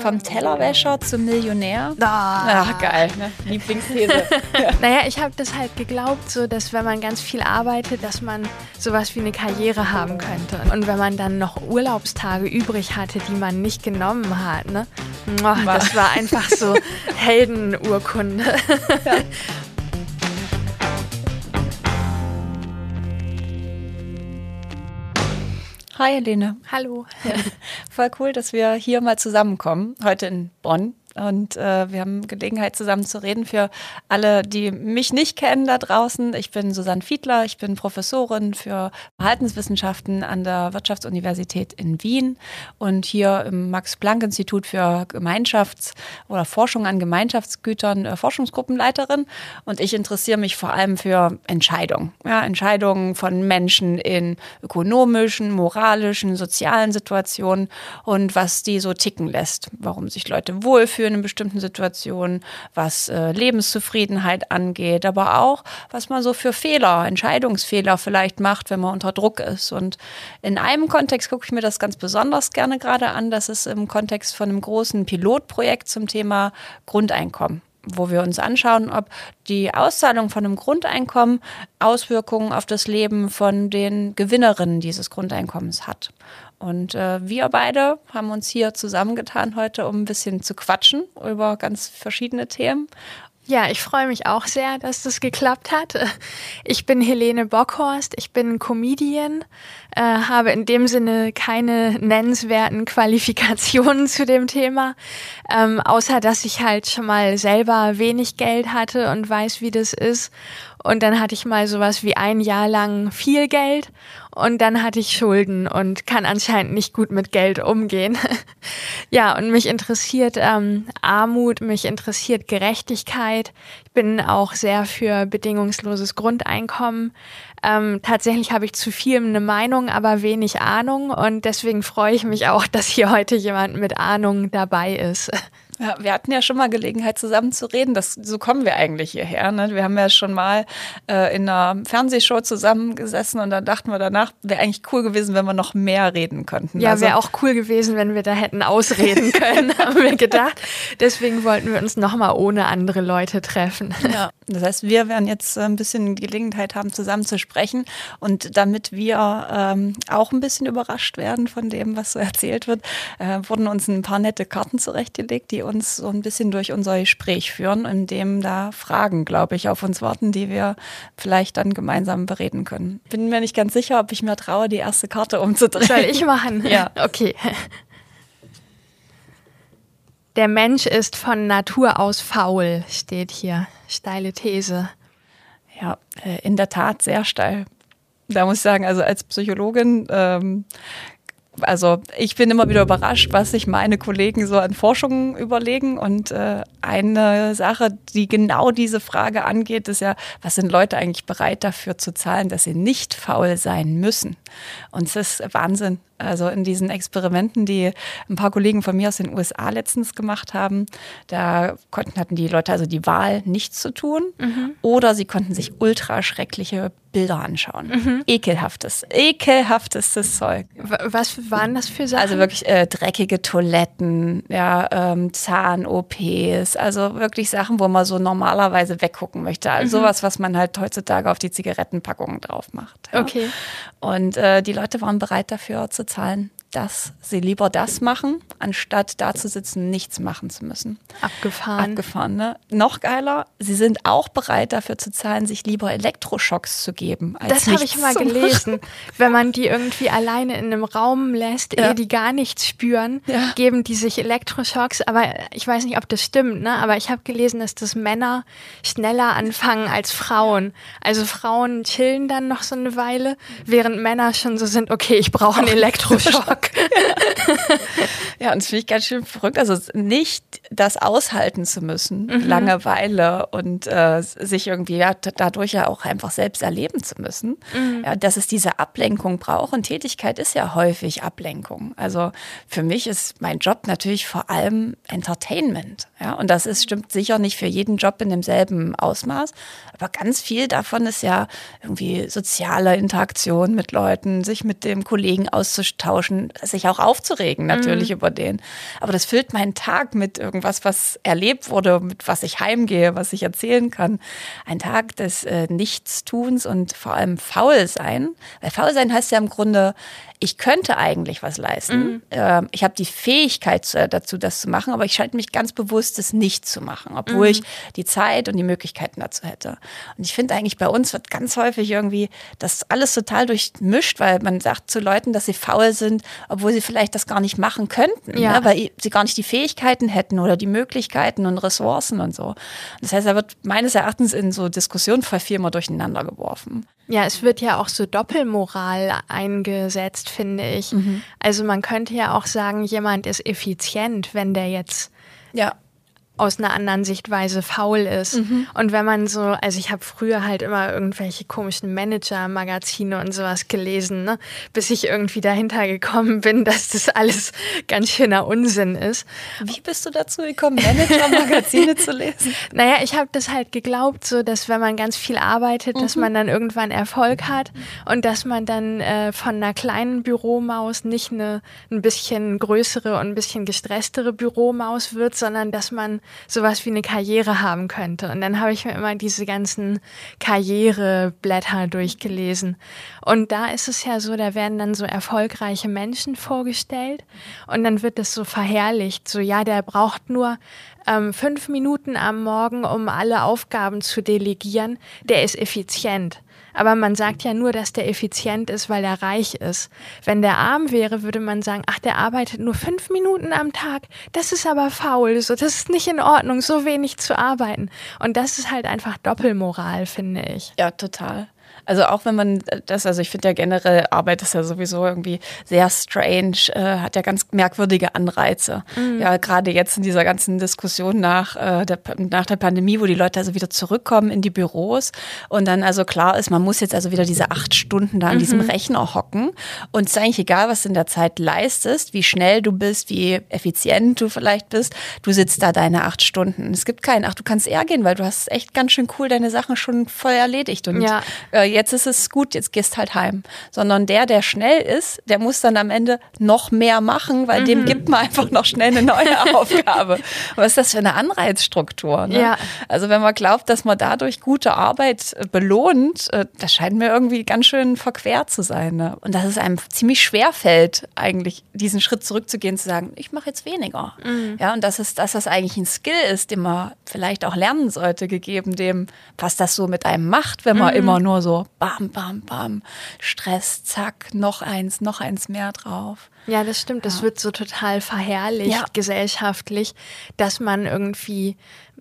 Vom Tellerwäscher zum Millionär. Ah. Ach, geil, ne? Lieblingsthese. Naja, ich habe das halt geglaubt, so dass wenn man ganz viel arbeitet, dass man sowas wie eine Karriere haben könnte. Und wenn man dann noch Urlaubstage übrig hatte, die man nicht genommen hat, ne? Muah, Das war einfach so Heldenurkunde. Hi, Helene. Hallo. Voll cool, dass wir hier mal zusammenkommen, heute in Bonn. Und äh, wir haben Gelegenheit, zusammen zu reden für alle, die mich nicht kennen da draußen. Ich bin Susanne Fiedler, ich bin Professorin für Verhaltenswissenschaften an der Wirtschaftsuniversität in Wien und hier im Max-Planck-Institut für Gemeinschafts- oder Forschung an Gemeinschaftsgütern äh, Forschungsgruppenleiterin. Und ich interessiere mich vor allem für Entscheidungen. Ja, Entscheidungen von Menschen in ökonomischen, moralischen, sozialen Situationen und was die so ticken lässt, warum sich Leute wohlfühlen in bestimmten Situationen, was äh, Lebenszufriedenheit angeht, aber auch, was man so für Fehler, Entscheidungsfehler vielleicht macht, wenn man unter Druck ist. Und in einem Kontext gucke ich mir das ganz besonders gerne gerade an. Das ist im Kontext von einem großen Pilotprojekt zum Thema Grundeinkommen wo wir uns anschauen, ob die Auszahlung von einem Grundeinkommen Auswirkungen auf das Leben von den Gewinnerinnen dieses Grundeinkommens hat. Und äh, wir beide haben uns hier zusammengetan heute, um ein bisschen zu quatschen über ganz verschiedene Themen. Ja, ich freue mich auch sehr, dass das geklappt hat. Ich bin Helene Bockhorst, ich bin Comedian, äh, habe in dem Sinne keine nennenswerten Qualifikationen zu dem Thema, ähm, außer dass ich halt schon mal selber wenig Geld hatte und weiß, wie das ist. Und dann hatte ich mal sowas wie ein Jahr lang viel Geld und dann hatte ich Schulden und kann anscheinend nicht gut mit Geld umgehen. ja, und mich interessiert ähm, Armut, mich interessiert Gerechtigkeit. Ich bin auch sehr für bedingungsloses Grundeinkommen. Ähm, tatsächlich habe ich zu viel eine Meinung, aber wenig Ahnung und deswegen freue ich mich auch, dass hier heute jemand mit Ahnung dabei ist. Ja, wir hatten ja schon mal Gelegenheit, zusammen zu reden. Das, so kommen wir eigentlich hierher. Ne? Wir haben ja schon mal äh, in einer Fernsehshow zusammengesessen und dann dachten wir danach, wäre eigentlich cool gewesen, wenn wir noch mehr reden könnten. Ja, Also- wäre auch cool gewesen, wenn wir da hätten ausreden können, haben wir gedacht. Deswegen wollten wir uns nochmal ohne andere Leute treffen. Ja, das heißt, wir werden jetzt äh, ein bisschen Gelegenheit haben, zusammen zu sprechen. Und damit wir ähm, auch ein bisschen überrascht werden von dem, was so erzählt wird, äh, wurden uns ein paar nette Karten zurechtgelegt, die uns so ein bisschen durch unser Gespräch führen, in dem da Fragen, glaube ich, auf uns warten, die wir vielleicht dann gemeinsam bereden können. Bin mir nicht ganz sicher, ob ich mir traue, die erste Karte umzudrehen. Soll ich machen? Ja. Okay. Der Mensch ist von Natur aus faul, steht hier. Steile These. Ja, äh, in der Tat sehr steil. Da muss ich sagen, also als Psychologin, ähm, also ich bin immer wieder überrascht, was sich meine Kollegen so an Forschungen überlegen. Und äh, eine Sache, die genau diese Frage angeht, ist ja, was sind Leute eigentlich bereit dafür zu zahlen, dass sie nicht faul sein müssen? Und es ist Wahnsinn. Also in diesen Experimenten, die ein paar Kollegen von mir aus den USA letztens gemacht haben, da konnten, hatten die Leute also die Wahl, nichts zu tun oder sie konnten sich ultra schreckliche Bilder anschauen. Ekelhaftes, ekelhaftestes Zeug. Was waren das für Sachen? Also wirklich äh, dreckige Toiletten, ja, ähm, Zahn-OPs, also wirklich Sachen, wo man so normalerweise weggucken möchte. Also sowas, was man halt heutzutage auf die Zigarettenpackungen drauf macht. Ja. Okay. Und äh, die Leute waren bereit dafür zu zahlen, dass sie lieber das machen, anstatt da zu sitzen, nichts machen zu müssen. Abgefahren. Abgefahren, ne? Noch geiler, sie sind auch bereit dafür zu zahlen, sich lieber Elektroschocks zu geben. Als Das habe ich mal machen. gelesen. Wenn man die irgendwie alleine in einem Raum lässt, Ja. ehe die gar nichts spüren, Ja. geben die sich Elektroschocks. Aber ich weiß nicht, ob das stimmt, ne? Aber ich habe gelesen, dass das Männer schneller anfangen als Frauen. Also Frauen chillen dann noch so eine Weile, während Männer schon so sind, okay, ich brauche einen Elektroschock. Ja, und das finde ich ganz schön verrückt. Also nicht das aushalten zu müssen, Mhm. Langeweile und äh, sich irgendwie ja, dadurch ja auch einfach selbst erleben zu müssen. Mhm. Ja, dass es diese Ablenkung braucht. Und Tätigkeit ist ja häufig Ablenkung. Also für mich ist mein Job natürlich vor allem Entertainment. Ja, und das ist, stimmt sicher nicht für jeden Job in demselben Ausmaß. Aber ganz viel davon ist ja irgendwie soziale Interaktion mit Leuten, sich mit dem Kollegen auszutauschen, sich auch aufzuregen natürlich mhm. über den. Aber das füllt meinen Tag mit irgendwas, was erlebt wurde, mit was ich heimgehe, was ich erzählen kann. Ein Tag des äh, Nichtstuns und vor allem faul sein. Weil faul sein heißt ja im Grunde, ich könnte eigentlich was leisten. Mhm. Ähm, ich habe die Fähigkeit dazu, das zu machen, aber ich schalte mich ganz bewusst, es nicht zu machen, obwohl mhm. ich die Zeit und die Möglichkeiten dazu hätte. Und ich finde eigentlich bei uns wird ganz häufig irgendwie das alles total durchmischt, weil man sagt zu Leuten, dass sie faul sind, obwohl sie vielleicht das gar nicht machen könnten, ja. ne? weil sie gar nicht die Fähigkeiten hätten oder die Möglichkeiten und Ressourcen und so. Das heißt, da wird meines Erachtens in so Diskussionen voll viel immer durcheinander geworfen. Ja, es wird ja auch so Doppelmoral eingesetzt, finde ich. Mhm. Also man könnte ja auch sagen, jemand ist effizient, wenn der jetzt ja aus einer anderen Sichtweise faul ist. Mhm. Und wenn man so, also ich habe früher halt immer irgendwelche komischen Manager-Magazine und sowas gelesen, ne? bis ich irgendwie dahinter gekommen bin, dass das alles ganz schöner Unsinn ist. Wie bist du dazu gekommen, Manager-Magazine zu lesen? Naja, ich habe das halt geglaubt, so dass wenn man ganz viel arbeitet, mhm. dass man dann irgendwann Erfolg hat und dass man dann äh, von einer kleinen Büromaus nicht eine ein bisschen größere und ein bisschen gestresstere Büromaus wird, sondern dass man sowas wie eine Karriere haben könnte. Und dann habe ich mir immer diese ganzen Karriereblätter durchgelesen. Und da ist es ja so, da werden dann so erfolgreiche Menschen vorgestellt und dann wird es so verherrlicht. So, ja, der braucht nur ähm, fünf Minuten am Morgen, um alle Aufgaben zu delegieren. Der ist effizient. Aber man sagt ja nur, dass der effizient ist, weil er reich ist. Wenn der arm wäre, würde man sagen, ach, der arbeitet nur fünf Minuten am Tag. Das ist aber faul. So, das ist nicht in Ordnung, so wenig zu arbeiten. Und das ist halt einfach Doppelmoral, finde ich. Ja, total. Also auch wenn man das, also ich finde ja generell Arbeit ist ja sowieso irgendwie sehr strange, äh, hat ja ganz merkwürdige Anreize. Mhm. Ja, gerade jetzt in dieser ganzen Diskussion nach, äh, der, nach der Pandemie, wo die Leute also wieder zurückkommen in die Büros und dann also klar ist, man muss jetzt also wieder diese acht Stunden da an mhm. diesem Rechner hocken und es ist eigentlich egal, was du in der Zeit leistest, wie schnell du bist, wie effizient du vielleicht bist, du sitzt da deine acht Stunden. Es gibt keinen, ach, du kannst eher gehen, weil du hast echt ganz schön cool deine Sachen schon voll erledigt und ja. äh, jetzt ist es gut, jetzt gehst halt heim. Sondern der, der schnell ist, der muss dann am Ende noch mehr machen, weil mhm. dem gibt man einfach noch schnell eine neue Aufgabe. Was ist das für eine Anreizstruktur? Ne? Ja. Also wenn man glaubt, dass man dadurch gute Arbeit äh, belohnt, äh, das scheint mir irgendwie ganz schön verquert zu sein. Ne? Und dass es einem ziemlich schwer fällt, eigentlich diesen Schritt zurückzugehen, zu sagen, ich mache jetzt weniger. Mhm. Ja, und dass, es, dass das eigentlich ein Skill ist, den man vielleicht auch lernen sollte, gegeben dem, was das so mit einem macht, wenn man mhm. immer nur so bam, bam, bam, Stress, zack, noch eins, noch eins mehr drauf. Ja, das stimmt. Das wird so total verherrlicht ja. gesellschaftlich, dass man irgendwie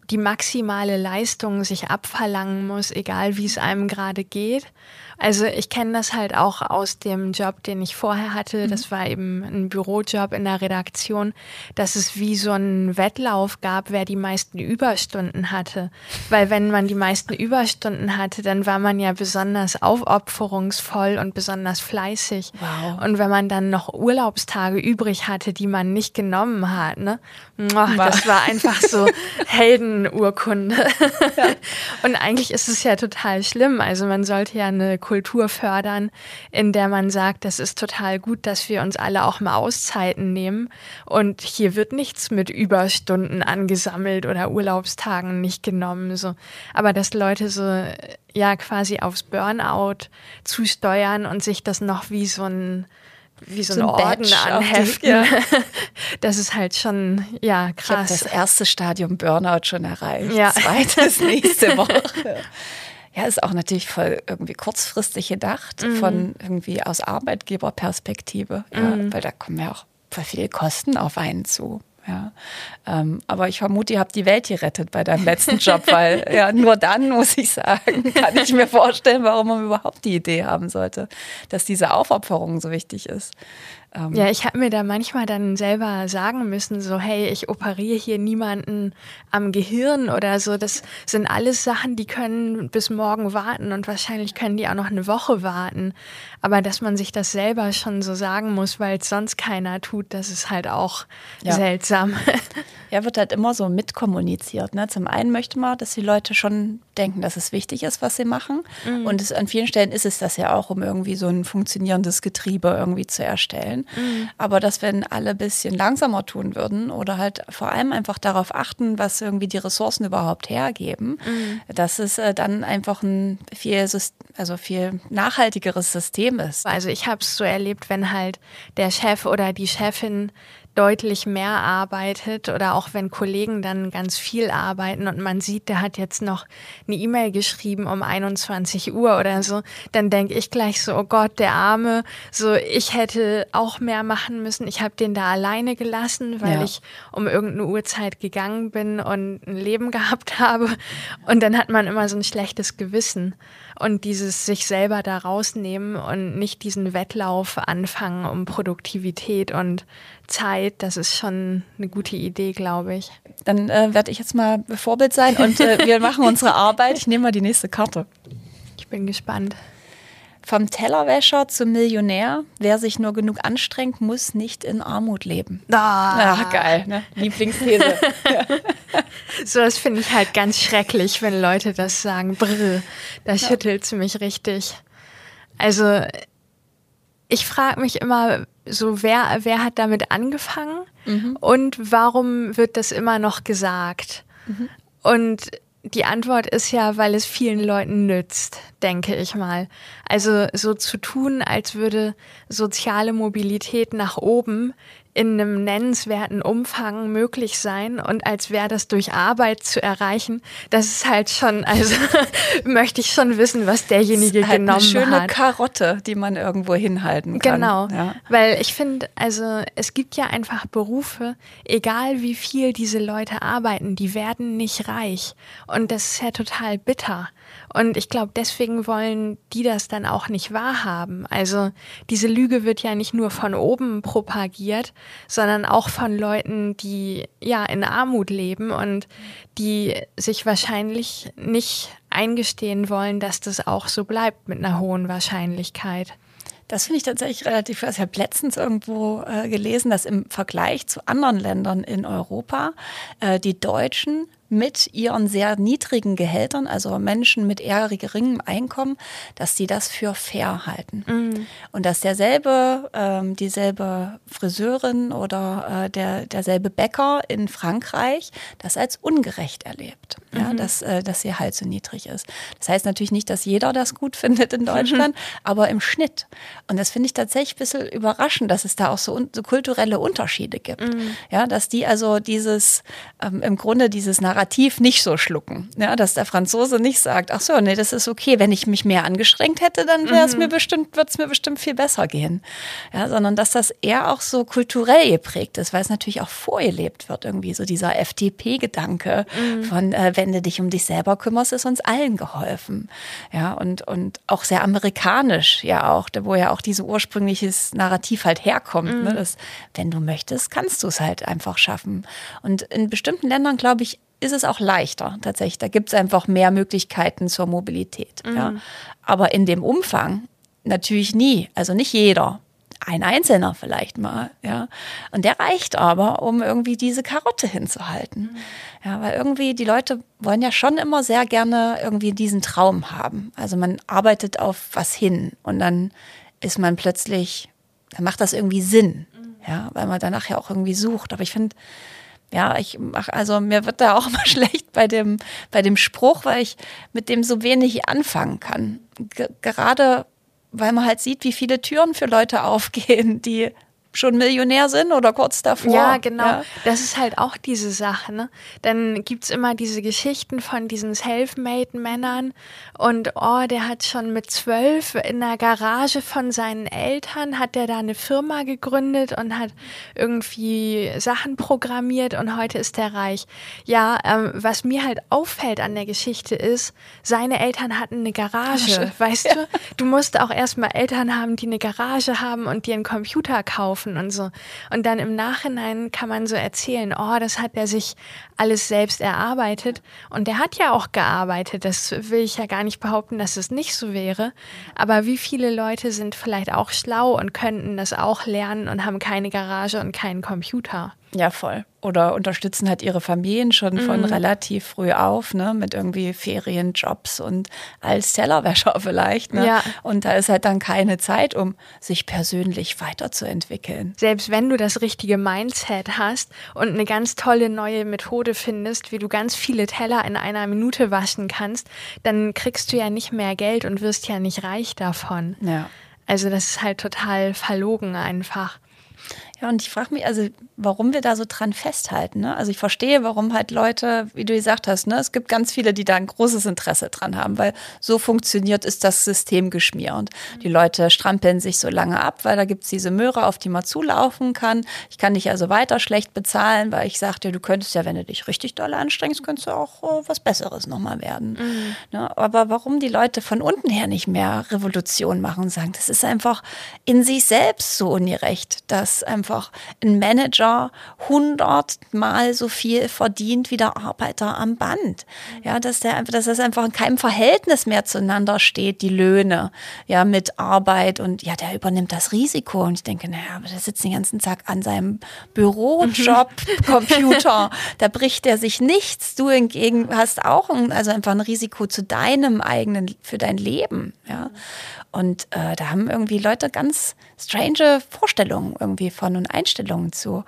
die maximale Leistung sich abverlangen muss, egal wie es einem gerade geht. Also ich kenne das halt auch aus dem Job, den ich vorher hatte. Mhm. Das war eben ein Bürojob in der Redaktion, dass es wie so einen Wettlauf gab, wer die meisten Überstunden hatte. Weil wenn man die meisten Überstunden hatte, dann war man ja besonders aufopferungsvoll und besonders fleißig. Wow. Und wenn man dann noch Urlaubstage übrig hatte, die man nicht genommen hat, ne? Oh, das war einfach so Heldenurkunde. Ja. Und eigentlich ist es ja total schlimm. Also man sollte ja eine Kultur fördern, in der man sagt, das ist total gut, dass wir uns alle auch mal Auszeiten nehmen. Und hier wird nichts mit Überstunden angesammelt oder Urlaubstagen nicht genommen. So. Aber dass Leute so ja quasi aufs Burnout zusteuern und sich das noch wie so ein wie so, so ein Orden anheften. Ja. Das ist halt schon, ja, krass. Ich das erste Stadium Burnout schon erreicht. Ja. Zweites nächste Woche. Ja, ist auch natürlich voll irgendwie kurzfristig gedacht, mhm. von irgendwie aus Arbeitgeberperspektive. Ja, mhm. Weil da kommen ja auch voll viele Kosten auf einen zu. Ja. Ähm, aber ich vermute, ihr habt die Welt gerettet bei deinem letzten Job, weil ja, nur dann, muss ich sagen, kann ich mir vorstellen, warum man überhaupt die Idee haben sollte, dass diese Aufopferung so wichtig ist. Ähm ja, ich habe mir da manchmal dann selber sagen müssen, so, hey, ich operiere hier niemanden am Gehirn oder so. Das sind alles Sachen, die können bis morgen warten und wahrscheinlich können die auch noch eine Woche warten. Aber dass man sich das selber schon so sagen muss, weil es sonst keiner tut, das ist halt auch ja. seltsam. Ja, wird halt immer so mitkommuniziert. Ne? Zum einen möchte man, dass die Leute schon denken, dass es wichtig ist, was sie machen. Mhm. Und es, an vielen Stellen ist es das ja auch, um irgendwie so ein funktionierendes Getriebe irgendwie zu erstellen. Mhm. Aber dass wenn alle ein bisschen langsamer tun würden oder halt vor allem einfach darauf achten, was irgendwie die Ressourcen überhaupt hergeben, mhm. dass es äh, dann einfach ein viel, also viel nachhaltigeres System ist. Also ich habe es so erlebt, wenn halt der Chef oder die Chefin deutlich mehr arbeitet oder auch wenn Kollegen dann ganz viel arbeiten und man sieht, der hat jetzt noch eine E-Mail geschrieben um 21 Uhr oder so, dann denke ich gleich so, oh Gott, der Arme, so ich hätte auch mehr machen müssen. Ich habe den da alleine gelassen, weil ja. ich um irgendeine Uhrzeit gegangen bin und ein Leben gehabt habe und dann hat man immer so ein schlechtes Gewissen und dieses sich selber da rausnehmen und nicht diesen Wettlauf anfangen um Produktivität und Zeit, das ist schon eine gute Idee, glaube ich. Dann äh, werde ich jetzt mal Vorbild sein und äh, wir machen unsere Arbeit. Ich nehme mal die nächste Karte. Ich bin gespannt. Vom Tellerwäscher zum Millionär. Wer sich nur genug anstrengt, muss nicht in Armut leben. Ah, ah geil, ne? Lieblingsthese. so, das finde ich halt ganz schrecklich, wenn Leute das sagen. Brr, das ja. schüttelt mich richtig. Also, ich frage mich immer, so wer, wer hat damit angefangen mhm. und warum wird das immer noch gesagt? Mhm. Und die Antwort ist ja, weil es vielen Leuten nützt, denke ich mal. Also so zu tun, als würde soziale Mobilität nach oben in einem nennenswerten Umfang möglich sein und als wäre das durch Arbeit zu erreichen, das ist halt schon, also möchte ich schon wissen, was derjenige halt genommen hat. Eine schöne hat. Karotte, die man irgendwo hinhalten kann. Genau, ja. weil ich finde, also es gibt ja einfach Berufe, egal wie viel diese Leute arbeiten, die werden nicht reich und das ist ja total bitter. Und ich glaube, deswegen wollen die das dann auch nicht wahrhaben. Also diese Lüge wird ja nicht nur von oben propagiert, sondern auch von Leuten, die ja in Armut leben und die sich wahrscheinlich nicht eingestehen wollen, dass das auch so bleibt mit einer hohen Wahrscheinlichkeit. Das finde ich tatsächlich relativ, also ich habe letztens irgendwo äh, gelesen, dass im Vergleich zu anderen Ländern in Europa äh, die Deutschen mit ihren sehr niedrigen Gehältern, also Menschen mit eher geringem Einkommen, dass sie das für fair halten. Mhm. Und dass derselbe, ähm, dieselbe Friseurin oder äh, der, derselbe Bäcker in Frankreich das als ungerecht erlebt, mhm. ja, dass, äh, dass sie halt so niedrig ist. Das heißt natürlich nicht, dass jeder das gut findet in Deutschland, mhm. aber im Schnitt. Und das finde ich tatsächlich ein bisschen überraschend, dass es da auch so, so kulturelle Unterschiede gibt. Mhm. Ja, dass die also dieses, ähm, im Grunde dieses Narrativ Narrativ nicht so schlucken. Ja, dass der Franzose nicht sagt, ach so, nee, das ist okay, wenn ich mich mehr angestrengt hätte, dann wäre es mhm. mir bestimmt, wird es mir bestimmt viel besser gehen. Ja, sondern dass das eher auch so kulturell geprägt ist, weil es natürlich auch vorgelebt wird, irgendwie so dieser FDP-Gedanke mhm. von, äh, wenn du dich um dich selber kümmerst, ist uns allen geholfen. Ja, und, und auch sehr amerikanisch ja auch, wo ja auch dieses ursprüngliches Narrativ halt herkommt. Ne, mhm. Ne? Dass, wenn du möchtest, kannst du es halt einfach schaffen. Und in bestimmten Ländern, glaube ich, ist es auch leichter tatsächlich. Da gibt es einfach mehr Möglichkeiten zur Mobilität. Mhm. Ja. Aber in dem Umfang natürlich nie. Also nicht jeder. Ein Einzelner vielleicht mal, ja. Und der reicht aber, um irgendwie diese Karotte hinzuhalten. Mhm. Ja, weil irgendwie die Leute wollen ja schon immer sehr gerne irgendwie diesen Traum haben. Also man arbeitet auf was hin und dann ist man plötzlich, dann macht das irgendwie Sinn. Mhm. Ja, weil man danach ja auch irgendwie sucht. Aber ich finde, ja, ich mache, also mir wird da auch immer schlecht bei dem, bei dem Spruch, weil ich mit dem so wenig anfangen kann. G gerade weil man halt sieht, wie viele Türen für Leute aufgehen, die schon Millionär sind oder kurz davor. Ja, genau. Ja. Das ist halt auch diese Sache. Ne? Dann gibt's immer diese Geschichten von diesen Selfmade-Männern und oh, der hat schon mit zwölf in der Garage von seinen Eltern, hat der da eine Firma gegründet und hat irgendwie Sachen programmiert und heute ist der reich. Ja, ähm, was mir halt auffällt an der Geschichte ist, seine Eltern hatten eine Garage, Garage. weißt ja. du? Du musst auch erstmal Eltern haben, die eine Garage haben und dir einen Computer kaufen laufen und so. Und dann im Nachhinein kann man so erzählen, oh, das hat er sich alles selbst erarbeitet. Und der hat ja auch gearbeitet. Das will ich ja gar nicht behaupten, dass es nicht so wäre. Aber wie viele Leute sind vielleicht auch schlau und könnten das auch lernen und haben keine Garage und keinen Computer? Ja, voll. Oder unterstützen halt ihre Familien schon mhm. von relativ früh auf, ne, mit irgendwie Ferienjobs und als Tellerwäscher vielleicht, ne? Ja. Und da ist halt dann keine Zeit, um sich persönlich weiterzuentwickeln. Selbst wenn du das richtige Mindset hast und eine ganz tolle neue Methode findest, wie du ganz viele Teller in einer Minute waschen kannst, dann kriegst du ja nicht mehr Geld und wirst ja nicht reich davon. Ja. Also das ist halt total verlogen einfach. Ja, und ich frage mich, also warum wir da so dran festhalten. Ne? Also ich verstehe, warum halt Leute, wie du gesagt hast, ne, es gibt ganz viele, die da ein großes Interesse dran haben, weil so funktioniert ist das System geschmiert. Die Leute strampeln sich so lange ab, weil da gibt es diese Möhre, auf die man zulaufen kann. Ich kann dich also weiter schlecht bezahlen, weil ich sagte, du könntest ja, wenn du dich richtig doll anstrengst, könntest du auch oh, was Besseres nochmal werden. Mhm. Ne? Aber warum die Leute von unten her nicht mehr Revolution machen und sagen, das ist einfach in sich selbst so ungerecht, dass einfach einfach ein Manager hundertmal so viel verdient wie der Arbeiter am Band. Ja, dass der einfach, dass das einfach in keinem Verhältnis mehr zueinander steht, die Löhne, ja, mit Arbeit und ja, der übernimmt das Risiko. Und ich denke, naja, aber der sitzt den ganzen Tag an seinem Bürojob, Computer, da bricht er sich nichts. Du hingegen hast auch ein, also einfach ein Risiko zu deinem eigenen, für dein Leben, ja. Und äh, da haben irgendwie Leute ganz strange Vorstellungen irgendwie von und Einstellungen zu.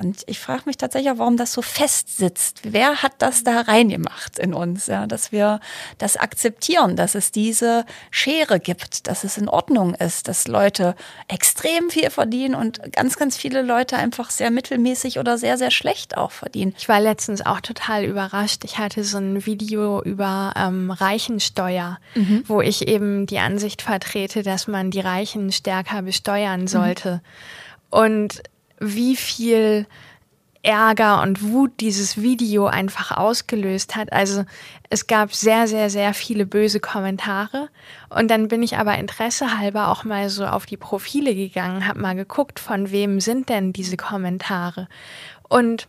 Und ich frage mich tatsächlich auch, warum das so fest sitzt. Wer hat das da reingemacht in uns, ja, dass wir das akzeptieren, dass es diese Schere gibt, dass es in Ordnung ist, dass Leute extrem viel verdienen und ganz, ganz viele Leute einfach sehr mittelmäßig oder sehr, sehr schlecht auch verdienen. Ich war letztens auch total überrascht. Ich hatte so ein Video über ähm, Reichensteuer, mhm. wo ich eben die Ansicht vertrete, dass man die Reichen stärker besteuern sollte. Mhm. Und wie viel Ärger und Wut dieses Video einfach ausgelöst hat. Also es gab sehr, sehr, sehr viele böse Kommentare. Und dann bin ich aber interessehalber auch mal so auf die Profile gegangen, habe mal geguckt, von wem sind denn diese Kommentare. Und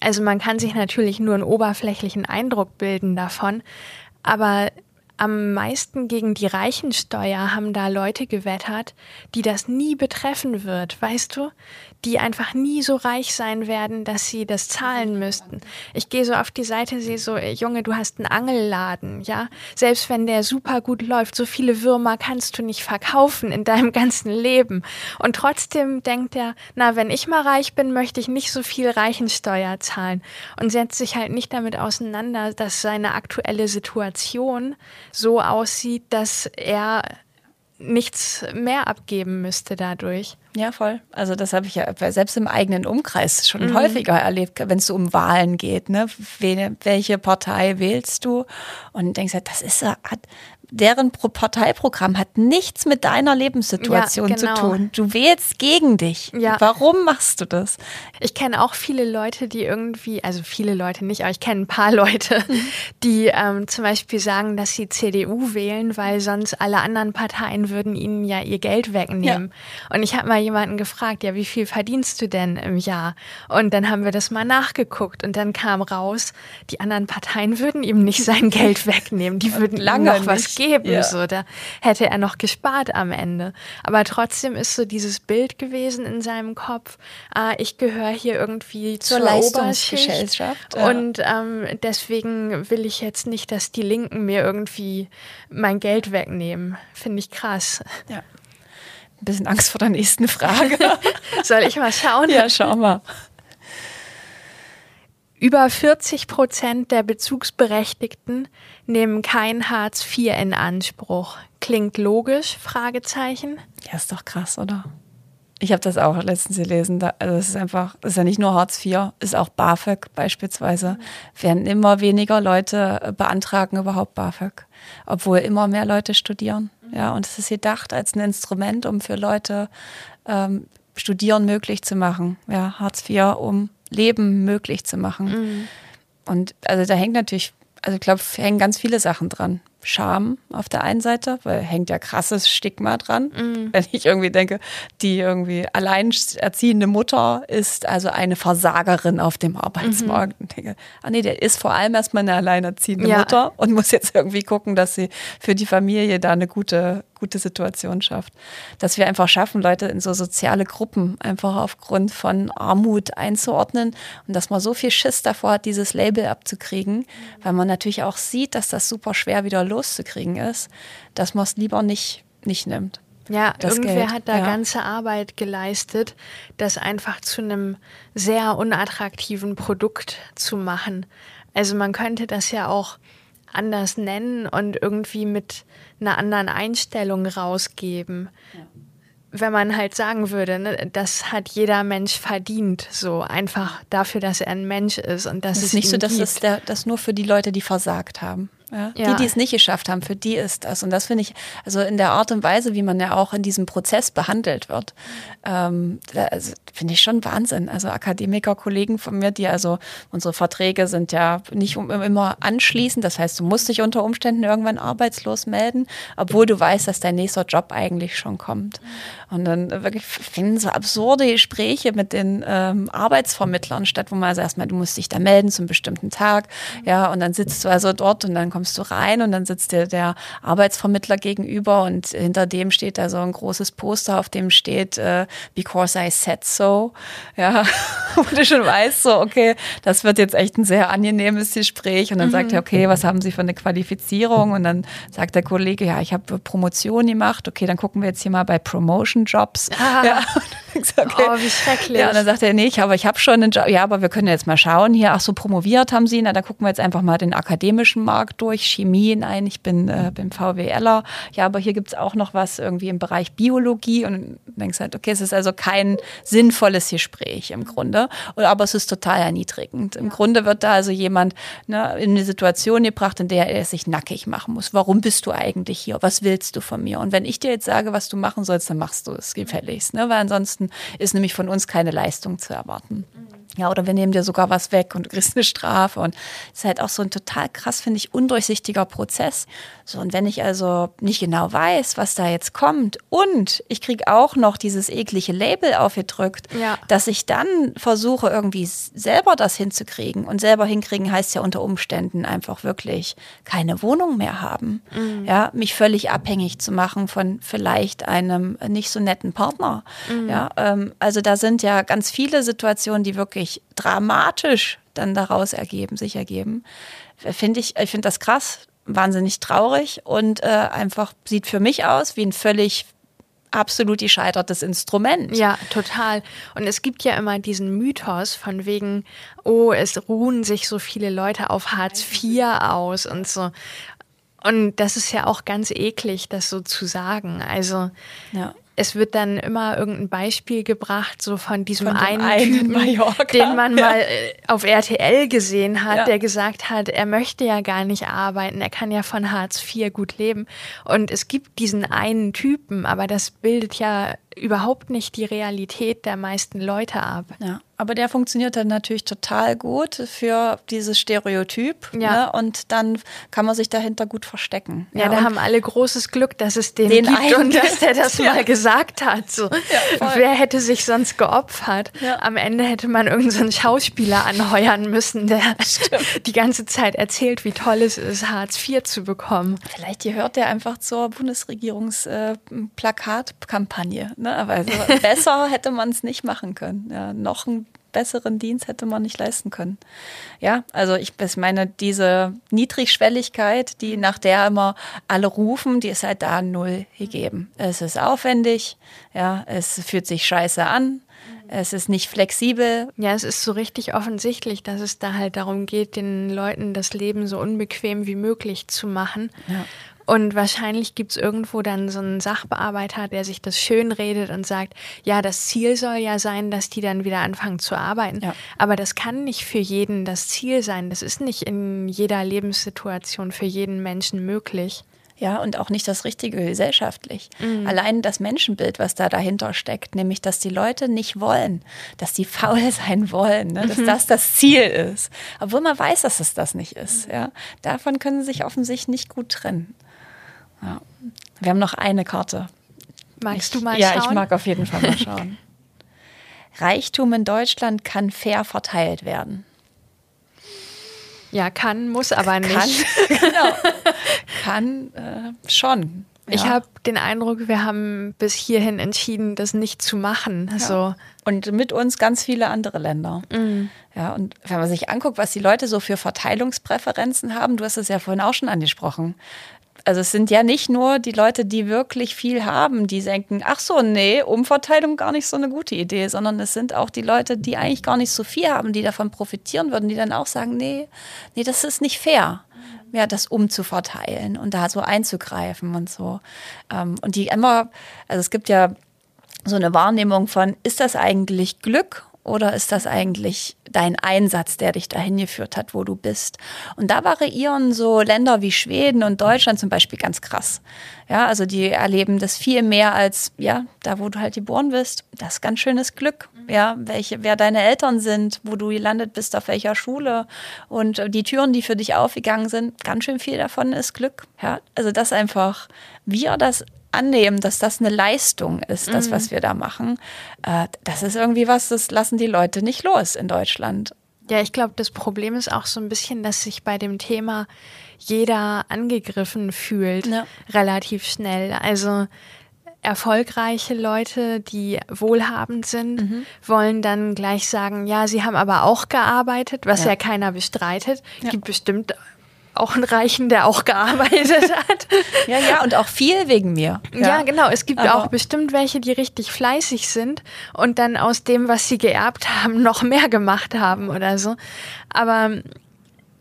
also man kann sich natürlich nur einen oberflächlichen Eindruck bilden davon, aber am meisten gegen die Reichensteuer haben da Leute gewettert, die das nie betreffen wird, weißt du? Die einfach nie so reich sein werden, dass sie das zahlen müssten. Ich gehe so auf die Seite, sehe so, Junge, du hast einen Angelladen, ja? Selbst wenn der super gut läuft, so viele Würmer kannst du nicht verkaufen in deinem ganzen Leben. Und trotzdem denkt er, na, wenn ich mal reich bin, möchte ich nicht so viel Reichensteuer zahlen. Und setzt sich halt nicht damit auseinander, dass seine aktuelle Situation so aussieht, dass er nichts mehr abgeben müsste dadurch. Ja, voll. Also das habe ich ja selbst im eigenen Umkreis schon mhm. häufiger erlebt, wenn es so um Wahlen geht. Ne? Welche Partei wählst du? Und denkst halt, das ist hat deren Parteiprogramm hat nichts mit deiner Lebenssituation ja, genau. zu tun. Du wählst gegen dich. Ja. Warum machst du das? Ich kenne auch viele Leute, die irgendwie, also viele Leute nicht, aber ich kenne ein paar Leute, mhm. die ähm, zum Beispiel sagen, dass sie CDU wählen, weil sonst alle anderen Parteien würden ihnen ja ihr Geld wegnehmen. Ja. Und ich habe mal jemanden gefragt, ja, wie viel verdienst du denn im Jahr? Und dann haben wir das mal nachgeguckt und dann kam raus, die anderen Parteien würden ihm nicht sein Geld wegnehmen. Die würden lange noch was geben. Ja. So, da hätte er noch gespart am Ende. Aber trotzdem ist so dieses Bild gewesen in seinem Kopf, ah, ich gehöre hier irgendwie zur, zur Leistungsgesellschaft. Ja. Und ähm, deswegen will ich jetzt nicht, dass die Linken mir irgendwie mein Geld wegnehmen. Finde ich krass. Ja. Ein bisschen Angst vor der nächsten Frage. Soll ich mal schauen? Ja, schau mal. Über 40 Prozent der Bezugsberechtigten nehmen kein Hartz IV in Anspruch. Klingt logisch? Fragezeichen. Ja, ist doch krass, oder? Ich habe das auch letztens gelesen. also es ist einfach, es ist ja nicht nur Hartz IV, ist auch BAföG beispielsweise. Mhm. Werden immer weniger Leute äh, beantragen überhaupt BAföG, obwohl immer mehr Leute studieren. Ja, und es ist gedacht als ein Instrument, um für Leute ähm, Studieren möglich zu machen. Ja, Hartz IV, um Leben möglich zu machen. Mhm. Und also da hängt natürlich, also ich glaube, hängen ganz viele Sachen dran. Scham auf der einen Seite, weil hängt ja krasses Stigma dran. Mhm. Wenn ich irgendwie denke, die irgendwie alleinerziehende Mutter ist also eine Versagerin auf dem Arbeitsmarkt. Mhm. Und denke, ah nee, der ist vor allem erstmal eine alleinerziehende ja. Mutter und muss jetzt irgendwie gucken, dass sie für die Familie da eine gute, gute Situation schafft. Dass wir einfach schaffen, Leute in so soziale Gruppen einfach aufgrund von Armut einzuordnen und dass man so viel Schiss davor hat, dieses Label abzukriegen, weil man natürlich auch sieht, dass das super schwer wieder loszukriegen ist, dass man es lieber nicht, nicht nimmt. Ja, das irgendwer Geld. hat da ja. ganze Arbeit geleistet, das einfach zu einem sehr unattraktiven Produkt zu machen. Also man könnte das ja auch anders nennen und irgendwie mit einer anderen Einstellung rausgeben. Ja. Wenn man halt sagen würde, ne, das hat jeder Mensch verdient, so einfach dafür, dass er ein Mensch ist und das, ist nicht so, dass es das nur für die Leute, die versagt haben. Ja? Ja. Die, die es nicht geschafft haben, für die ist das. Und das finde ich, also in der Art und Weise, wie man ja auch in diesem Prozess behandelt wird, ähm, also finde ich schon Wahnsinn. Also Akademiker-Kollegen von mir, die also, unsere Verträge sind ja nicht immer anschließend. Das heißt, du musst dich unter Umständen irgendwann arbeitslos melden, obwohl du weißt, dass dein nächster Job eigentlich schon kommt. Und dann wirklich finden so absurde Gespräche mit den ähm, Arbeitsvermittlern statt, wo man also erstmal, du musst dich da melden zum bestimmten Tag. Ja, und dann sitzt du also dort und dann kommst du rein und dann sitzt dir der Arbeitsvermittler gegenüber und hinter dem steht da so ein großes Poster, auf dem steht äh, Because I said so. Ja, wo du schon weißt, so, okay, das wird jetzt echt ein sehr angenehmes Gespräch. Und dann mhm. sagt er, okay, was haben Sie für eine Qualifizierung? Und dann sagt der Kollege, ja, ich habe Promotion gemacht. Okay, dann gucken wir jetzt hier mal bei Promotion Jobs. Ah. Ja, okay. Oh, wie schrecklich. Ja, und dann sagt er, nee, ich habe, ich habe schon einen Job. Ja, aber wir können jetzt mal schauen hier. Ach so, promoviert haben Sie. Na, dann gucken wir jetzt einfach mal den akademischen Markt durch durch, Chemie, nein, ich bin, äh, bin VWLer. Ja, aber hier gibt es auch noch was irgendwie im Bereich Biologie und denkst halt, okay, es ist also kein sinnvolles Gespräch im Grunde, aber es ist total erniedrigend. Im Grunde wird da also jemand ne, in eine Situation gebracht, in der er sich nackig machen muss. Warum bist du eigentlich hier? Was willst du von mir? Und wenn ich dir jetzt sage, was du machen sollst, dann machst du es gefälligst, ne? weil ansonsten ist nämlich von uns keine Leistung zu erwarten. Mhm. Ja, oder wir nehmen dir sogar was weg und du kriegst eine Strafe. Und es ist halt auch so ein total krass, finde ich, undurchsichtiger Prozess. So, und wenn ich also nicht genau weiß, was da jetzt kommt und ich kriege auch noch dieses eklige Label aufgedrückt, ja. dass ich dann versuche, irgendwie selber das hinzukriegen. Und selber hinkriegen heißt ja unter Umständen einfach wirklich keine Wohnung mehr haben. Mhm. Ja, mich völlig abhängig zu machen von vielleicht einem nicht so netten Partner. Mhm. Ja, ähm, also da sind ja ganz viele Situationen, die wirklich dramatisch dann daraus ergeben, sich ergeben. Finde ich, ich finde das krass, wahnsinnig traurig und äh, einfach sieht für mich aus wie ein völlig absolut gescheitertes Instrument. Ja, total. Und es gibt ja immer diesen Mythos von wegen, oh, es ruhen sich so viele Leute auf Hartz IV aus und so. Und das ist ja auch ganz eklig, das so zu sagen. Also ja es wird dann immer irgendein Beispiel gebracht, so von diesem von einen, einen Typen, Mallorca. den man ja. mal äh, auf RTL gesehen hat, ja. der gesagt hat, er möchte ja gar nicht arbeiten, er kann ja von Hartz IV gut leben. Und es gibt diesen einen Typen, aber das bildet ja überhaupt nicht die Realität der meisten Leute ab. Ja. Aber der funktioniert dann natürlich total gut für dieses Stereotyp. Ja. Ne? Und dann kann man sich dahinter gut verstecken. Ja, ja da haben alle großes Glück, dass es den, den gibt und dass der das ja. mal gesagt hat. So. Ja, Wer hätte sich sonst geopfert? Am Ende hätte man irgendeinen so Schauspieler anheuern müssen, der Stimmt. die ganze Zeit erzählt, wie toll es ist, Hartz IV zu bekommen. Vielleicht gehört der einfach zur Bundesregierungsplakatkampagne. Äh, ne? Aber also besser hätte man es nicht machen können. Ja, noch ein besseren Dienst hätte man nicht leisten können. Ja, also ich, ich meine, diese Niedrigschwelligkeit, die nach der immer alle rufen, die ist halt da null gegeben. Es ist aufwendig, ja, es fühlt sich scheiße an. Es ist nicht flexibel. Ja, es ist so richtig offensichtlich, dass es da halt darum geht, den Leuten das Leben so unbequem wie möglich zu machen. Ja. Und wahrscheinlich gibt es irgendwo dann so einen Sachbearbeiter, der sich das schön redet und sagt, ja, das Ziel soll ja sein, dass die dann wieder anfangen zu arbeiten. Ja. Aber das kann nicht für jeden das Ziel sein. Das ist nicht in jeder Lebenssituation für jeden Menschen möglich. Ja, und auch nicht das Richtige gesellschaftlich. Mhm. Allein das Menschenbild, was da dahinter steckt, nämlich, dass die Leute nicht wollen, dass sie faul sein wollen, ne? dass mhm. das das Ziel ist. Obwohl man weiß, dass es das nicht ist. Ja? Davon können sie sich offensichtlich nicht gut trennen. Ja. Wir haben noch eine Karte. Magst ich, du mal ja, schauen? Ja, ich mag auf jeden Fall mal schauen. Reichtum in Deutschland kann fair verteilt werden. Ja, kann, muss aber nicht. Kann, genau. kann äh, schon. Ich habe den Eindruck, wir haben bis hierhin entschieden, das nicht zu machen. Ja. So. Und mit uns ganz viele andere Länder. Mhm. Ja, und wenn man sich anguckt, was die Leute so für Verteilungspräferenzen haben, du hast es ja vorhin auch schon angesprochen. Also es sind ja nicht nur die Leute, die wirklich viel haben, die denken, ach so, nee, Umverteilung gar nicht so eine gute Idee, sondern es sind auch die Leute, die eigentlich gar nicht so viel haben, die davon profitieren würden, die dann auch sagen, nee, nee, das ist nicht fair ja, das umzuverteilen und da so einzugreifen und so. Ähm, und die immer, also es gibt ja so eine Wahrnehmung von, ist das eigentlich Glück oder ist das eigentlich dein Einsatz, der dich dahin geführt hat, wo du bist? Und da variieren so Länder wie Schweden und Deutschland zum Beispiel ganz krass. Ja, also die erleben das viel mehr als, ja, da wo du halt geboren bist. Das ist ganz schönes Glück. Ja, welche, wer deine Eltern sind, wo du gelandet bist, auf welcher Schule und die Türen, die für dich aufgegangen sind, ganz schön viel davon ist Glück. Ja, also das einfach, wir das annehmen, dass das eine Leistung ist, das, was mhm. wir da machen, äh, das ist irgendwie was, das lassen die Leute nicht los in Deutschland. Ja, ich glaube, das Problem ist auch so ein bisschen, dass sich bei dem Thema jeder angegriffen fühlt, ja. relativ schnell. Also erfolgreiche Leute, die wohlhabend sind, mhm. wollen dann gleich sagen, ja, sie haben aber auch gearbeitet, was ja, ja keiner bestreitet. Ja. Gibt bestimmt auch einen Reichen, der auch gearbeitet hat. ja, ja, und auch viel wegen mir. Ja, ja genau. Es gibt Aber auch bestimmt welche, die richtig fleißig sind und dann aus dem, was sie geerbt haben, noch mehr gemacht haben oder so. Aber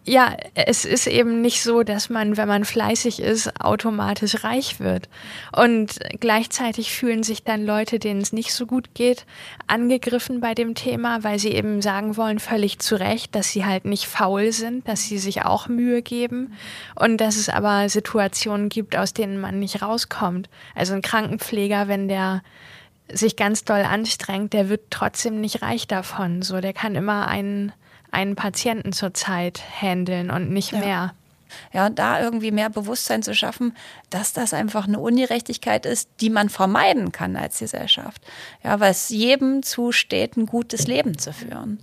ja, es ist eben nicht so, dass man, wenn man fleißig ist, automatisch reich wird. Und gleichzeitig fühlen sich dann Leute, denen es nicht so gut geht, angegriffen bei dem Thema, weil sie eben sagen wollen, völlig zu Recht, dass sie halt nicht faul sind, dass sie sich auch Mühe geben und dass es aber Situationen gibt, aus denen man nicht rauskommt. Also ein Krankenpfleger, wenn der sich ganz doll anstrengt, der wird trotzdem nicht reich davon. So, der kann immer einen einen Patienten zurzeit handeln und nicht ja. mehr. Ja, da irgendwie mehr Bewusstsein zu schaffen, dass das einfach eine Ungerechtigkeit ist, die man vermeiden kann als Gesellschaft. Ja, weil es jedem zusteht, ein gutes Leben zu führen.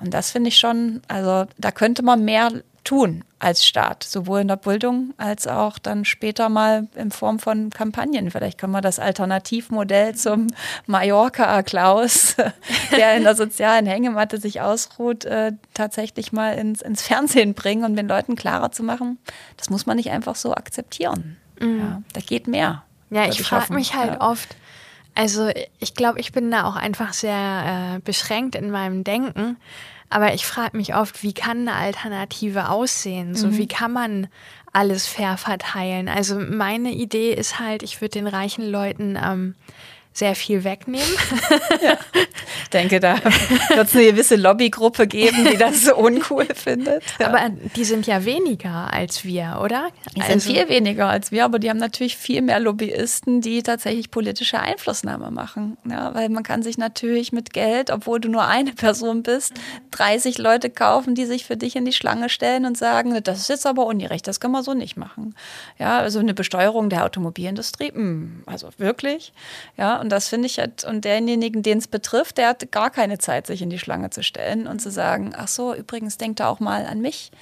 Und das finde ich schon, also da könnte man mehr tun als Staat, sowohl in der Bildung als auch dann später mal in Form von Kampagnen. Vielleicht können wir das Alternativmodell zum Mallorca-Klaus, der in der sozialen Hängematte sich ausruht, äh, tatsächlich mal ins, ins Fernsehen bringen und den Leuten klarer zu machen, das muss man nicht einfach so akzeptieren. Mhm. Ja, da geht mehr. Ja, ich frage mich halt ja. oft, also ich glaube, ich bin da auch einfach sehr äh, beschränkt in meinem Denken. Aber ich frage mich oft, wie kann eine Alternative aussehen? So, mhm. wie kann man alles fair verteilen? Also meine Idee ist halt, ich würde den reichen Leuten ähm, sehr viel wegnehmen. Ja. Ich denke, da wird es eine gewisse Lobbygruppe geben, die das so uncool findet. Ja. Aber die sind ja weniger als wir, oder? Die also sind viel weniger als wir, aber die haben natürlich viel mehr Lobbyisten, die tatsächlich politische Einflussnahme machen. Ja, weil man kann sich natürlich mit Geld, obwohl du nur eine Person bist, 30 Leute kaufen, die sich für dich in die Schlange stellen und sagen, das ist jetzt aber ungerecht, das können wir so nicht machen. Ja, also eine Besteuerung der Automobilindustrie, mh, hm, also wirklich. Ja, und das finde ich halt, und derjenigen, den es betrifft, der hat gar keine Zeit, sich in die Schlange zu stellen und zu sagen, ach so, übrigens denkt er auch mal an mich.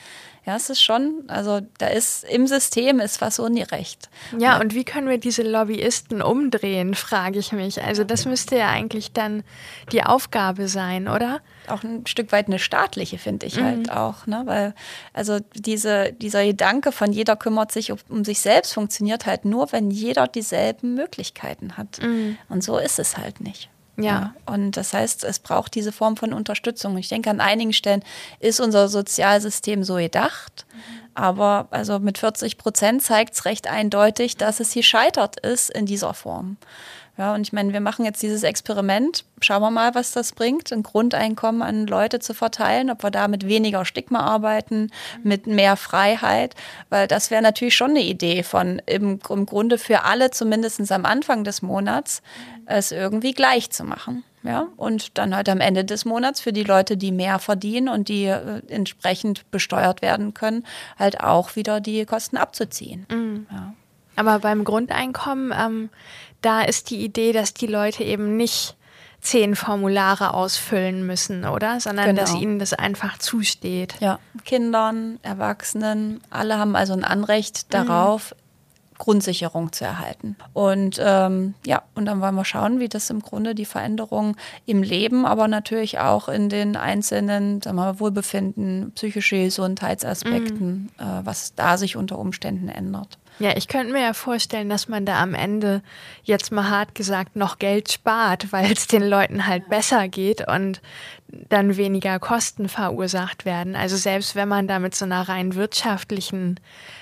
Ja, es ist schon, also da ist im System ist was ungerecht. Ja, und wie können wir diese Lobbyisten umdrehen, frage ich mich. Also das müsste ja eigentlich dann die Aufgabe sein, oder? Auch ein Stück weit eine staatliche, finde ich halt mhm. halt auch, ne? Weil also diese, dieser Gedanke von jeder kümmert sich um, um sich selbst funktioniert halt nur, wenn jeder dieselben Möglichkeiten hat. Mhm. Und so ist es halt nicht. Ja. Und das heißt, es braucht diese Form von Unterstützung. Ich denke, an einigen Stellen ist unser Sozialsystem so gedacht. Aber also mit 40 Prozent zeigt es recht eindeutig, dass es hier scheitert ist in dieser Form. Ja, und ich meine, wir machen jetzt dieses Experiment. Schauen wir mal, was das bringt, ein Grundeinkommen an Leute zu verteilen, ob wir da mit weniger Stigma arbeiten, mit mehr Freiheit, weil das wäre natürlich schon eine Idee von im, im Grunde für alle, zumindest am Anfang des Monats, es irgendwie gleich zu machen. Ja, und dann halt am Ende des Monats für die Leute, die mehr verdienen und die äh, entsprechend besteuert werden können, halt auch wieder die Kosten abzuziehen. Mhm. Ja. Aber beim Grundeinkommen, ähm, da ist die Idee, dass die Leute eben nicht zehn Formulare ausfüllen müssen, oder? Sondern genau. dass ihnen das einfach zusteht. Ja, Kindern, Erwachsenen, alle haben also ein Anrecht mhm. darauf, mhm. Grundsicherung zu erhalten. Und ähm, ja, und dann wollen wir schauen, wie das im Grunde die Veränderung im Leben, aber natürlich auch in den einzelnen sagen wir, Wohlbefinden, psychische Gesundheitsaspekten, mhm. äh, was da sich unter Umständen ändert. Ja, ich könnte mir ja vorstellen, dass man da am Ende jetzt mal hart gesagt noch Geld spart, weil es den Leuten halt besser geht und dann weniger Kosten verursacht werden. Also selbst wenn man da mit so einer rein wirtschaftlichen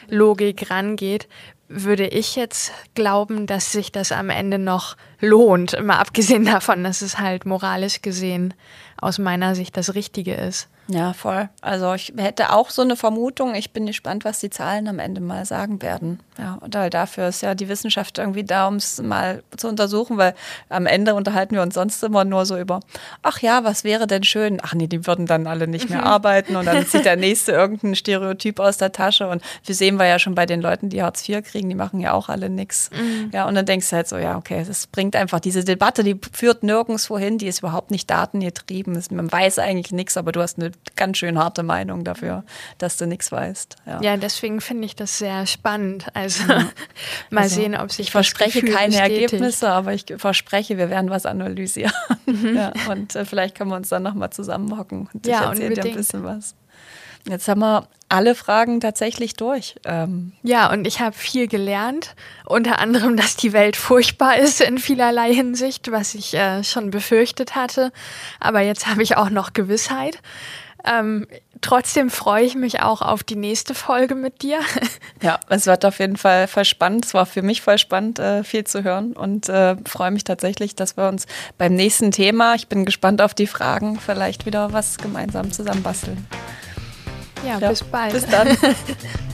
Logik rangeht, würde ich jetzt glauben, dass sich das am Ende noch lohnt, immer abgesehen davon, dass es halt moralisch gesehen aus meiner Sicht das Richtige ist. Ja, voll. Also ich hätte auch so eine Vermutung. Ich bin gespannt, was die Zahlen am Ende mal sagen werden. Ja, und halt dafür ist ja die Wissenschaft irgendwie da, um es mal zu untersuchen, weil am Ende unterhalten wir uns sonst immer nur so über, ach ja, was wäre denn schön? Ach nee, die würden dann alle nicht mehr mhm. arbeiten und dann zieht der Nächste irgendein Stereotyp aus der Tasche. Und wir sehen wir ja schon bei den Leuten, die Hartz IV kriegen, die machen ja auch alle nichts. Mhm. Ja, und dann denkst du halt so, ja, okay, das bringt einfach diese Debatte, die führt nirgendwo hin, die ist überhaupt nicht datengetrieben. Man weiß eigentlich nichts, aber du hast eine ganz schön harte Meinung dafür, dass du nichts weißt. Ja, ja deswegen finde ich das sehr spannend. Also ja. mal also, sehen, ob sich Ich verspreche keine bestätigt. Ergebnisse, aber ich verspreche, wir werden was analysieren. Mhm. Ja, und äh, vielleicht können wir uns dann nochmal zusammenhocken und ja, ich erzähle dir ein bisschen was. Jetzt haben wir alle Fragen tatsächlich durch. Ähm ja, und ich habe viel gelernt. Unter anderem, dass die Welt furchtbar ist in vielerlei Hinsicht, was ich äh, schon befürchtet hatte. Aber jetzt habe ich auch noch Gewissheit. Ähm, trotzdem freue ich mich auch auf die nächste Folge mit dir. Ja, es wird auf jeden Fall voll spannend. Es war für mich voll spannend, äh, viel zu hören und äh, freue mich tatsächlich, dass wir uns beim nächsten Thema, ich bin gespannt auf die Fragen, vielleicht wieder was gemeinsam zusammen basteln. Ja, ja bis bald. Bis dann.